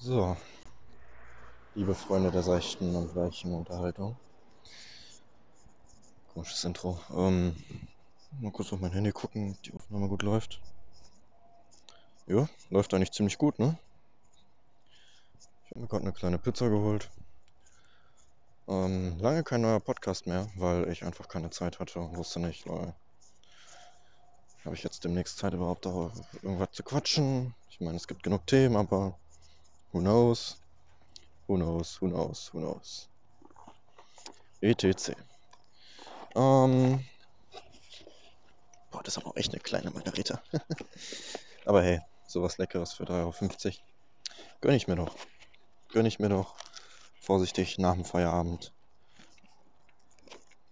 So, liebe Freunde der seichten und weichen Unterhaltung. Komisches Intro. Ähm, mal kurz auf mein Handy gucken, ob die Aufnahme gut läuft. Ja, läuft eigentlich ziemlich gut, ne? Ich habe mir gerade eine kleine Pizza geholt. Ähm, lange kein neuer Podcast mehr, weil ich einfach keine Zeit hatte und wusste nicht, weil habe ich jetzt demnächst Zeit überhaupt auch irgendwas zu quatschen. Ich meine, es gibt genug Themen, aber who knows? Who knows? Who knows? Who knows? ETC. Ähm, boah, das ist aber auch echt eine kleine Margarita. aber hey, sowas Leckeres für 3,50 Euro. Gönn ich mir doch. Gönn ich mir doch. Vorsichtig nach dem Feierabend.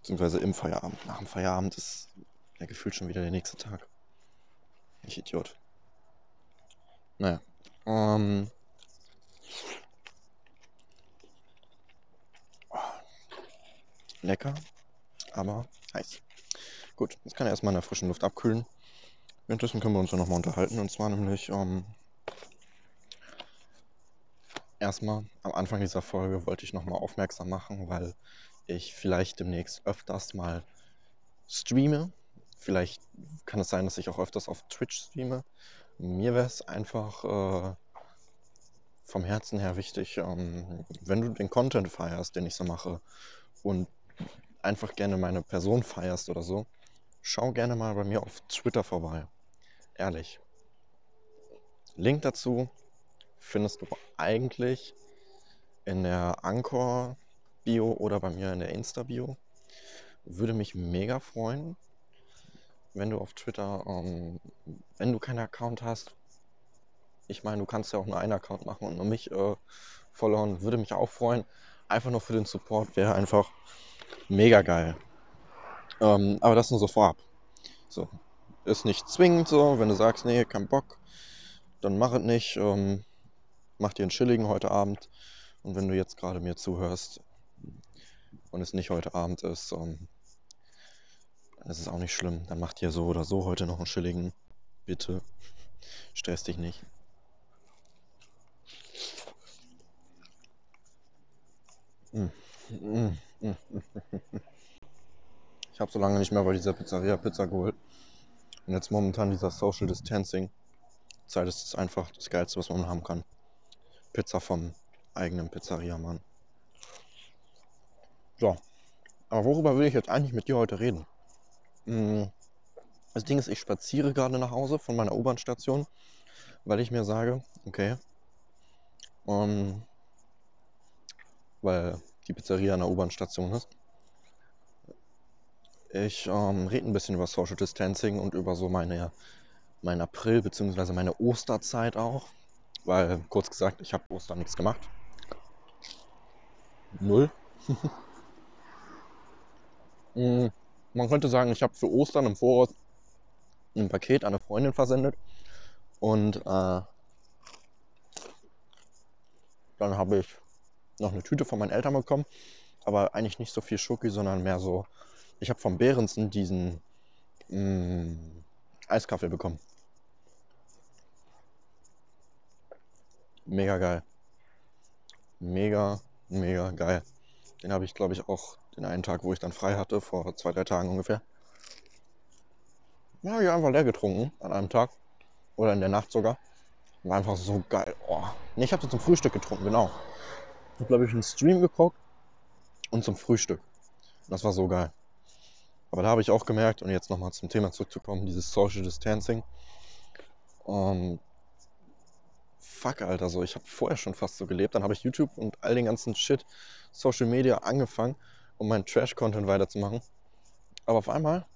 Beziehungsweise im Feierabend. Nach dem Feierabend ist ja gefühlt schon wieder der nächste Tag. Ich Idiot. Naja. Ähm, lecker, aber heiß. Gut, jetzt kann er erstmal in der frischen Luft abkühlen. Währenddessen können wir uns ja nochmal unterhalten. Und zwar nämlich ähm, erstmal am Anfang dieser Folge wollte ich nochmal aufmerksam machen, weil ich vielleicht demnächst öfters mal streame. Vielleicht kann es sein, dass ich auch öfters auf Twitch streame. Mir wäre es einfach äh, vom Herzen her wichtig, ähm, wenn du den Content feierst, den ich so mache und einfach gerne meine Person feierst oder so, schau gerne mal bei mir auf Twitter vorbei. Ehrlich. Link dazu findest du eigentlich in der Anchor-Bio oder bei mir in der Insta-Bio. Würde mich mega freuen, wenn du auf Twitter, ähm, wenn du keinen Account hast, ich meine, du kannst ja auch nur einen Account machen und nur mich äh, followen, würde mich auch freuen. Einfach nur für den Support wäre einfach mega geil. Ähm, aber das nur so vorab. So. Ist nicht zwingend so, wenn du sagst, nee, kein Bock, dann mach es nicht. Ähm, mach dir einen chilligen heute Abend. Und wenn du jetzt gerade mir zuhörst und es nicht heute Abend ist, ähm, dann ist es auch nicht schlimm. Dann mach dir so oder so heute noch einen chilligen. Bitte. Stress dich nicht. Mm. Ich habe so lange nicht mehr bei dieser Pizzeria Pizza geholt. Und jetzt momentan dieser Social Distancing. Zeit ist es einfach das Geilste, was man haben kann. Pizza vom eigenen Pizzeria-Mann. So, aber worüber will ich jetzt eigentlich mit dir heute reden? Das Ding ist, ich spaziere gerade nach Hause von meiner U-Bahn-Station, weil ich mir sage, okay, ähm, weil die Pizzeria an der U-Bahn-Station ist. Ich ähm, rede ein bisschen über Social Distancing und über so meine, mein April- bzw. meine Osterzeit auch. Weil, kurz gesagt, ich habe Ostern nichts gemacht. Null. Mm, Man könnte sagen, ich habe für Ostern im Voraus ein Paket an eine Freundin versendet. Und äh, dann habe ich noch eine Tüte von meinen Eltern bekommen. Aber eigentlich nicht so viel Schoki, sondern mehr so. Ich habe vom Behrensen diesen mm, Eiskaffee bekommen. Mega geil. Mega, mega geil. Den habe ich, glaube ich, auch den einen Tag, wo ich dann frei hatte, vor zwei, drei Tagen ungefähr. Ja, ich einfach leer getrunken an einem Tag. Oder in der Nacht sogar. War einfach so geil. Oh. Nee, ich habe den zum Frühstück getrunken, genau. Ich habe, glaube ich, einen Stream geguckt und zum Frühstück. Das war so geil. Aber da habe ich auch gemerkt, und jetzt nochmal zum Thema zurückzukommen, dieses Social Distancing. Ähm, fuck, Alter, so, ich habe vorher schon fast so gelebt. Dann habe ich YouTube und all den ganzen Shit, Social Media angefangen, um meinen Trash-Content weiterzumachen. Aber auf einmal.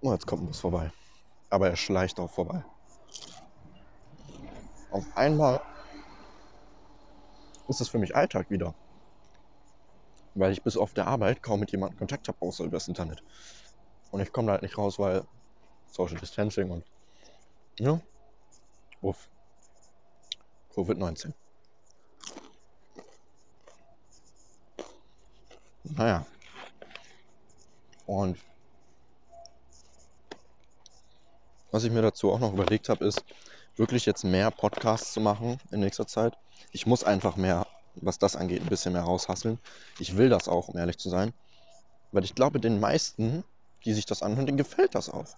Oh, jetzt kommt ein Bus vorbei. Aber er schleicht auch vorbei. Auf einmal ist es für mich Alltag wieder. Weil ich bis auf der Arbeit kaum mit jemandem Kontakt habe, außer übers Internet. Und ich komme da halt nicht raus, weil Social Distancing und. Ja. Uff. Covid-19. Naja. Und was ich mir dazu auch noch überlegt habe, ist, wirklich jetzt mehr Podcasts zu machen in nächster Zeit. Ich muss einfach mehr, was das angeht, ein bisschen mehr raushasseln. Ich will das auch, um ehrlich zu sein. Weil ich glaube, den meisten, die sich das anhören, denen gefällt das auch.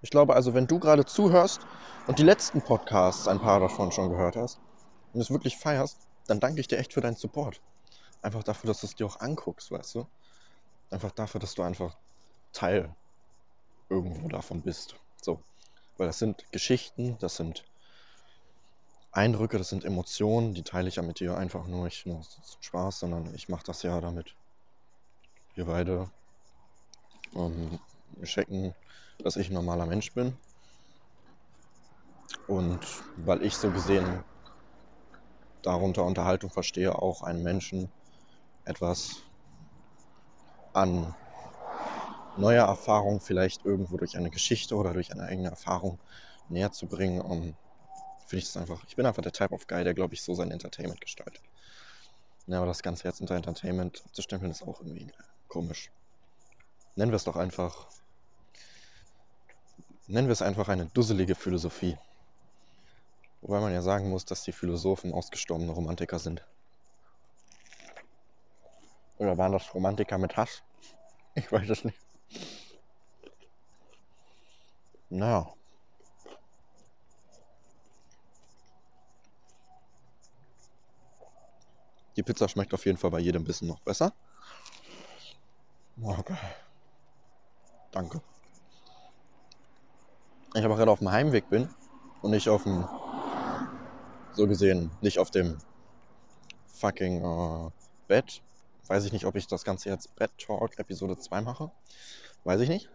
Ich glaube also, wenn du gerade zuhörst und die letzten Podcasts, ein paar davon schon gehört hast, und es wirklich feierst, dann danke ich dir echt für deinen Support. Einfach dafür, dass du es dir auch anguckst, weißt du? Einfach dafür, dass du einfach Teil irgendwo davon bist. So. Weil das sind Geschichten, das sind Eindrücke, das sind Emotionen, die teile ich ja mit dir einfach nur nicht nur aus Spaß, sondern ich mache das ja damit wir beide ähm, checken, dass ich ein normaler Mensch bin. Und weil ich so gesehen darunter Unterhaltung verstehe, auch einen Menschen etwas an neuer Erfahrung vielleicht irgendwo durch eine Geschichte oder durch eine eigene Erfahrung näher zu bringen, um, finde ich das einfach, ich bin einfach der Type of Guy, der, glaube ich, so sein Entertainment gestaltet. Ja, aber das Ganze jetzt unter Entertainment abzustempeln, ist auch irgendwie komisch. Nennen wir es doch einfach, nennen wir es einfach eine dusselige Philosophie. Wobei man ja sagen muss, dass die Philosophen ausgestorbene Romantiker sind. Oder waren das Romantiker mit Hass? Ich weiß es nicht. Naja. Die Pizza schmeckt auf jeden Fall bei jedem Bissen noch besser. Okay. Danke. Ich aber gerade auf dem Heimweg bin und nicht auf dem, so gesehen, nicht auf dem fucking äh, Bett. Weiß ich nicht, ob ich das Ganze jetzt Bed Talk Episode 2 mache. Weiß ich nicht.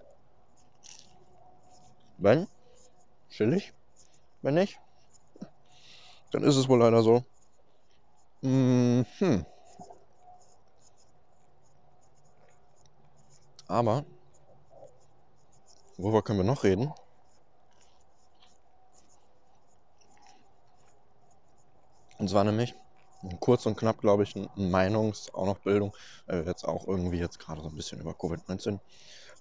Wenn, chillig. Wenn nicht, dann ist es wohl leider so. Mhm. Aber, worüber können wir noch reden? Und zwar nämlich kurz und knapp, glaube ich, ein Meinungs-, auch noch Bildung, wir jetzt auch irgendwie jetzt gerade so ein bisschen über Covid-19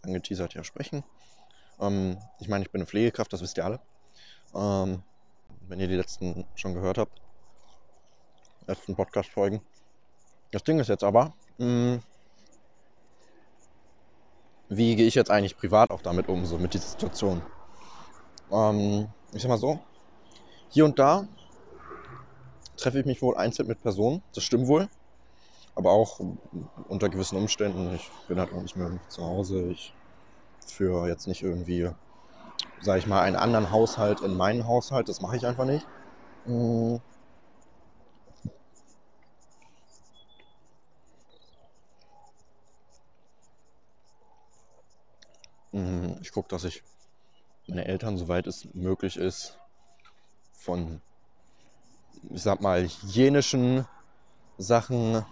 angeteasert ja sprechen. Ähm, ich meine, ich bin eine Pflegekraft, das wisst ihr alle. Ähm, wenn ihr die letzten schon gehört habt, letzten Podcast-Folgen. Das Ding ist jetzt aber, mh, wie gehe ich jetzt eigentlich privat auch damit um, so mit dieser Situation? Ähm, ich sag mal so, hier und da treffe ich mich wohl einzeln mit Personen, das stimmt wohl, aber auch unter gewissen Umständen. Ich bin halt auch nicht mehr zu Hause. Ich führe jetzt nicht irgendwie, sage ich mal, einen anderen Haushalt in meinen Haushalt. Das mache ich einfach nicht. Mm. Mm, ich gucke, dass ich meine Eltern, soweit es möglich ist, von, ich sag mal, hygienischen Sachen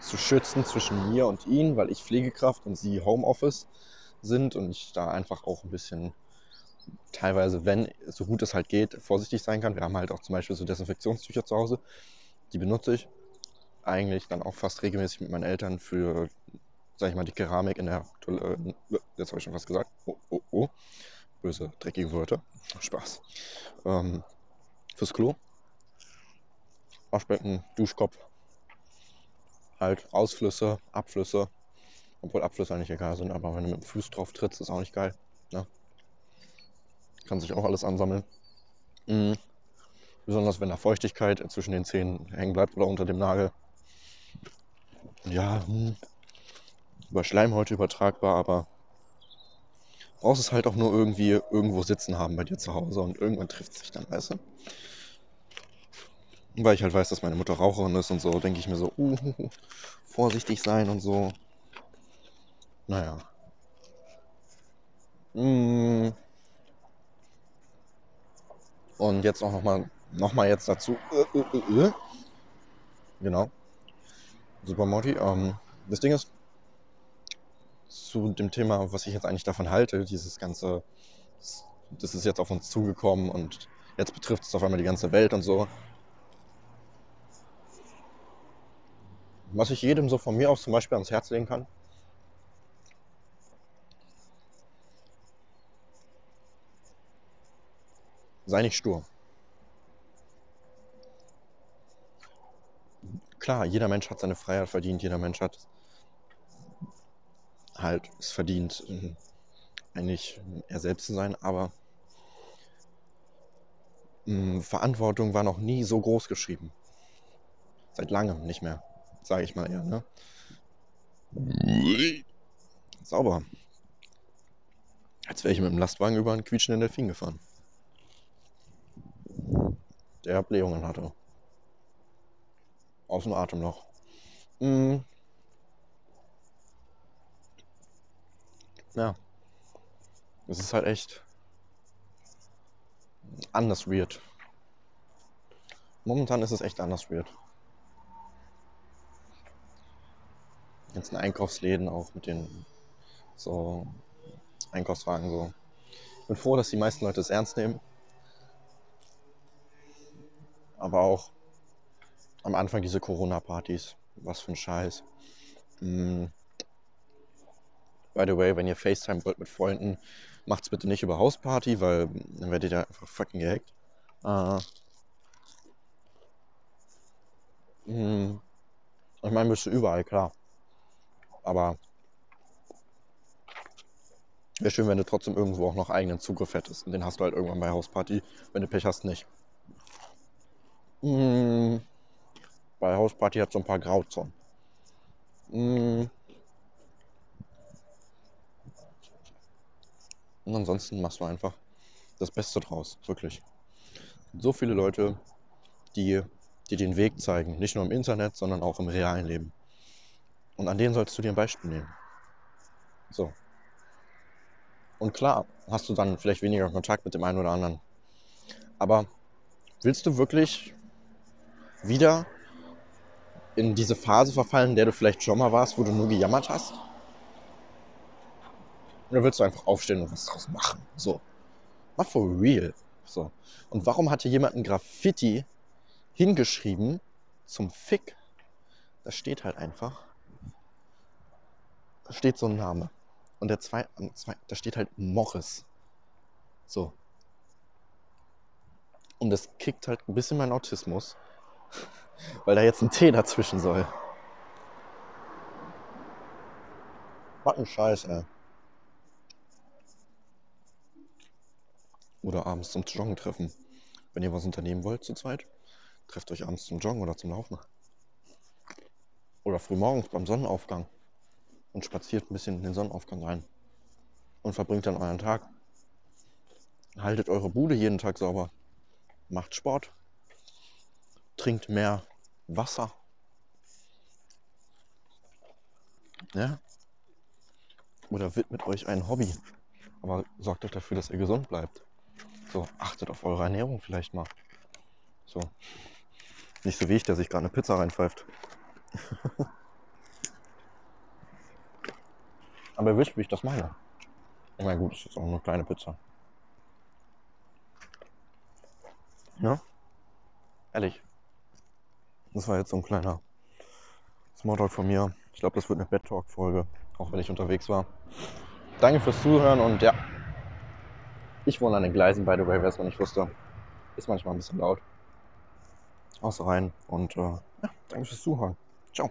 zu schützen zwischen mir und ihnen, weil ich Pflegekraft und sie Homeoffice sind und ich da einfach auch ein bisschen teilweise, wenn, so gut es halt geht, vorsichtig sein kann. Wir haben halt auch zum Beispiel so Desinfektionstücher zu Hause. Die benutze ich eigentlich dann auch fast regelmäßig mit meinen Eltern für, sag ich mal, die Keramik in der. Äh, jetzt habe ich schon was gesagt. Oh, oh, oh. Böse, dreckige Wörter. Spaß. Ähm, fürs Klo. Waschbecken, Duschkopf. Halt Ausflüsse, Abflüsse. Obwohl Abflüsse eigentlich egal sind, aber wenn du mit dem Fuß drauf trittst, ist auch nicht geil. Ne? Kann sich auch alles ansammeln. Mhm. Besonders wenn da Feuchtigkeit zwischen den Zähnen hängen bleibt oder unter dem Nagel. Ja, hm, über Schleimhäute übertragbar, aber brauchst es halt auch nur irgendwie irgendwo sitzen haben bei dir zu Hause und irgendwann trifft es sich dann, weißt du? Weil ich halt weiß, dass meine Mutter Raucherin ist und so, denke ich mir so, uh, vorsichtig sein und so. Naja. Mm. Und jetzt auch nochmal noch mal jetzt dazu. Äh, äh, äh, genau. Super Morty. Ähm, das Ding ist, zu dem Thema, was ich jetzt eigentlich davon halte, dieses ganze, das ist jetzt auf uns zugekommen und jetzt betrifft es auf einmal die ganze Welt und so. Was ich jedem so von mir aus zum Beispiel ans Herz legen kann, Sei nicht stur. Klar, jeder Mensch hat seine Freiheit verdient, jeder Mensch hat halt es verdient, eigentlich er selbst zu sein, aber hm, Verantwortung war noch nie so groß geschrieben. Seit langem nicht mehr, sage ich mal eher. Ne? Sauber. Als wäre ich mit dem Lastwagen über einen quietschenden Delfin gefahren. Der Blähungen hatte. Aus dem Atemloch. Mhm. Ja. Es ist halt echt anders weird. Momentan ist es echt anders weird. Die ganzen Einkaufsläden auch mit den so Einkaufswagen so. Ich bin froh, dass die meisten Leute es ernst nehmen. Aber auch am Anfang diese Corona-Partys. Was für ein Scheiß. Mm. By the way, wenn ihr FaceTime wollt mit Freunden, macht's bitte nicht über Hausparty, weil dann werdet ihr einfach fucking gehackt. Äh, mm. Ich meine, bist du überall, klar. Aber wäre schön, wenn du trotzdem irgendwo auch noch eigenen Zugriff hättest. Und den hast du halt irgendwann bei Hausparty. Wenn du Pech hast, nicht. Mm. Bei Hausparty hat so ein paar Grauzonen. Mm. Und ansonsten machst du einfach das Beste draus, wirklich. So viele Leute, die dir den Weg zeigen, nicht nur im Internet, sondern auch im realen Leben. Und an denen solltest du dir ein Beispiel nehmen. So. Und klar, hast du dann vielleicht weniger Kontakt mit dem einen oder anderen. Aber willst du wirklich wieder in diese Phase verfallen, in der du vielleicht schon mal warst, wo du nur gejammert hast? Oder willst du einfach aufstehen und was draus machen? So. Mal for real. So. Und warum hatte jemand ein Graffiti hingeschrieben zum Fick? Da steht halt einfach, da steht so ein Name. Und der zwei, zwei, da steht halt Morris. So. Und das kickt halt ein bisschen meinen Autismus, weil da jetzt ein T dazwischen soll. Was ein Scheiß, ey. Oder abends zum Joggen treffen. Wenn ihr was unternehmen wollt zu zweit, trefft euch abends zum Joggen oder zum Laufen. Oder frühmorgens beim Sonnenaufgang und spaziert ein bisschen in den Sonnenaufgang rein. Und verbringt dann euren Tag. Haltet eure Bude jeden Tag sauber. Macht Sport. Trinkt mehr Wasser. Ja? Oder widmet euch ein Hobby. Aber sorgt euch dafür, dass ihr gesund bleibt. So, achtet auf eure Ernährung vielleicht mal. So. Nicht so wie ich, der sich gerade eine Pizza reinpfeift. Aber ihr wisst, wie ich das meine. Meine, gut, ist auch nur eine kleine Pizza. Ja? Ehrlich. Das war jetzt so ein kleiner Smalltalk von mir. Ich glaube, das wird eine Bed-Talk-Folge, auch wenn ich unterwegs war. Danke fürs Zuhören und ja. Ich wohne an den Gleisen, by the way, wer es noch nicht wusste. Ist manchmal ein bisschen laut. Außer rein und äh, ja, danke fürs Zuhören. Ciao.